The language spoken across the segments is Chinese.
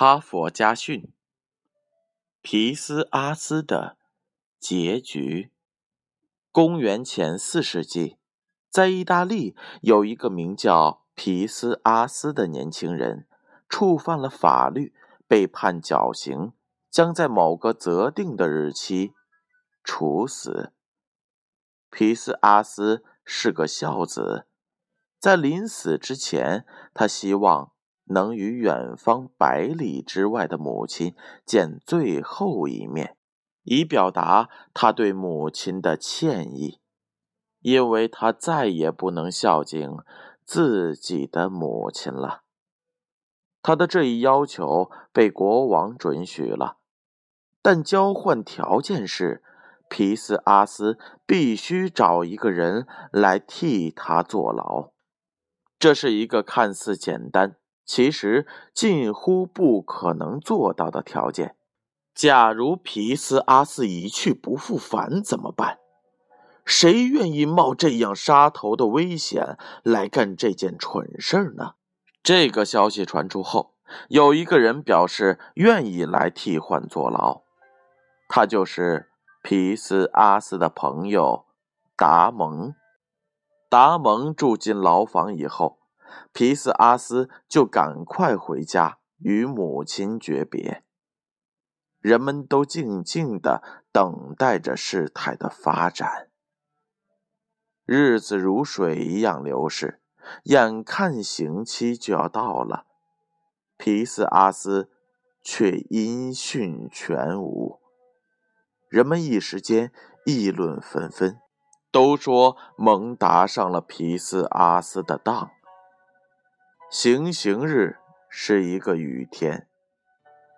哈佛家训：皮斯阿斯的结局。公元前四世纪，在意大利有一个名叫皮斯阿斯的年轻人，触犯了法律，被判绞刑，将在某个择定的日期处死。皮斯阿斯是个孝子，在临死之前，他希望。能与远方百里之外的母亲见最后一面，以表达他对母亲的歉意，因为他再也不能孝敬自己的母亲了。他的这一要求被国王准许了，但交换条件是皮斯阿斯必须找一个人来替他坐牢。这是一个看似简单。其实近乎不可能做到的条件。假如皮斯阿斯一去不复返怎么办？谁愿意冒这样杀头的危险来干这件蠢事呢？这个消息传出后，有一个人表示愿意来替换坐牢，他就是皮斯阿斯的朋友达蒙。达蒙住进牢房以后。皮斯阿斯就赶快回家与母亲诀别。人们都静静的等待着事态的发展。日子如水一样流逝，眼看刑期就要到了，皮斯阿斯却音讯全无。人们一时间议论纷纷，都说蒙达上了皮斯阿斯的当。行刑日是一个雨天，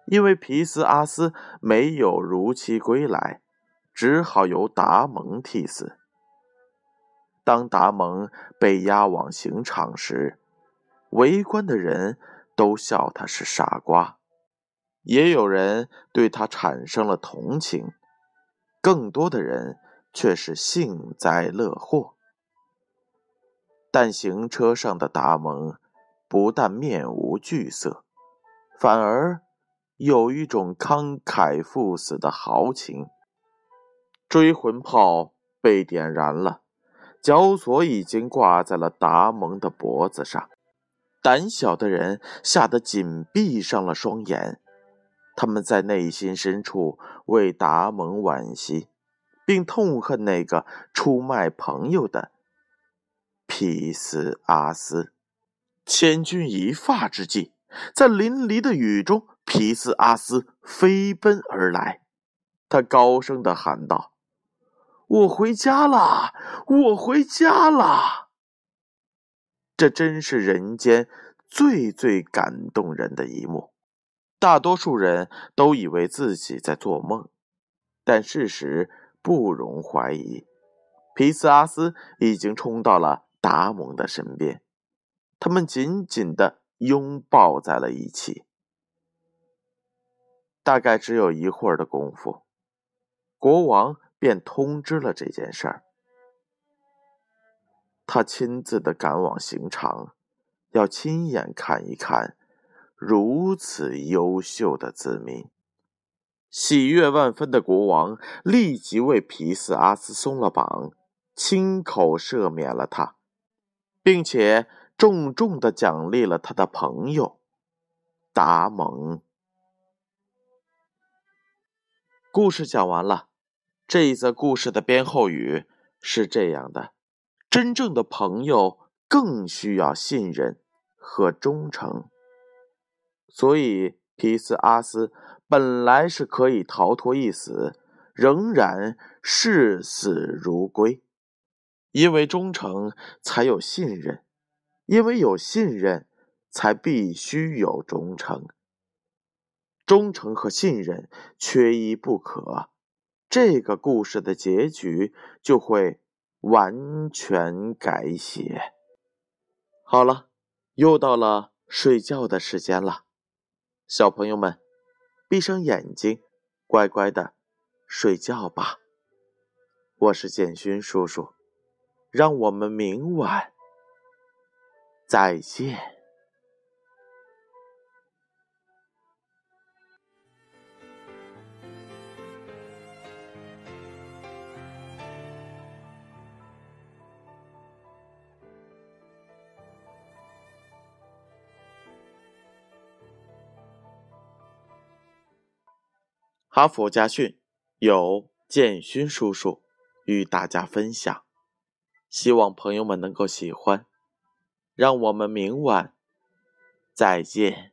因为皮斯阿斯没有如期归来，只好由达蒙替死。当达蒙被押往刑场时，围观的人都笑他是傻瓜，也有人对他产生了同情，更多的人却是幸灾乐祸。但行车上的达蒙。不但面无惧色，反而有一种慷慨赴死的豪情。追魂炮被点燃了，绞索已经挂在了达蒙的脖子上。胆小的人吓得紧闭上了双眼，他们在内心深处为达蒙惋惜，并痛恨那个出卖朋友的皮斯阿斯。千钧一发之际，在淋漓的雨中，皮斯阿斯飞奔而来。他高声的喊道：“我回家了，我回家了！”这真是人间最最感动人的一幕。大多数人都以为自己在做梦，但事实不容怀疑。皮斯阿斯已经冲到了达蒙的身边。他们紧紧的拥抱在了一起。大概只有一会儿的功夫，国王便通知了这件事儿。他亲自的赶往刑场，要亲眼看一看如此优秀的子民。喜悦万分的国王立即为皮斯阿斯松了绑，亲口赦免了他，并且。重重的奖励了他的朋友达蒙。故事讲完了，这一则故事的编后语是这样的：真正的朋友更需要信任和忠诚，所以皮斯阿斯本来是可以逃脱一死，仍然视死如归，因为忠诚才有信任。因为有信任，才必须有忠诚。忠诚和信任缺一不可，这个故事的结局就会完全改写。好了，又到了睡觉的时间了，小朋友们，闭上眼睛，乖乖的睡觉吧。我是建勋叔叔，让我们明晚。再见。哈佛家训有建勋叔叔与大家分享希望朋友们能够喜欢。让我们明晚再见。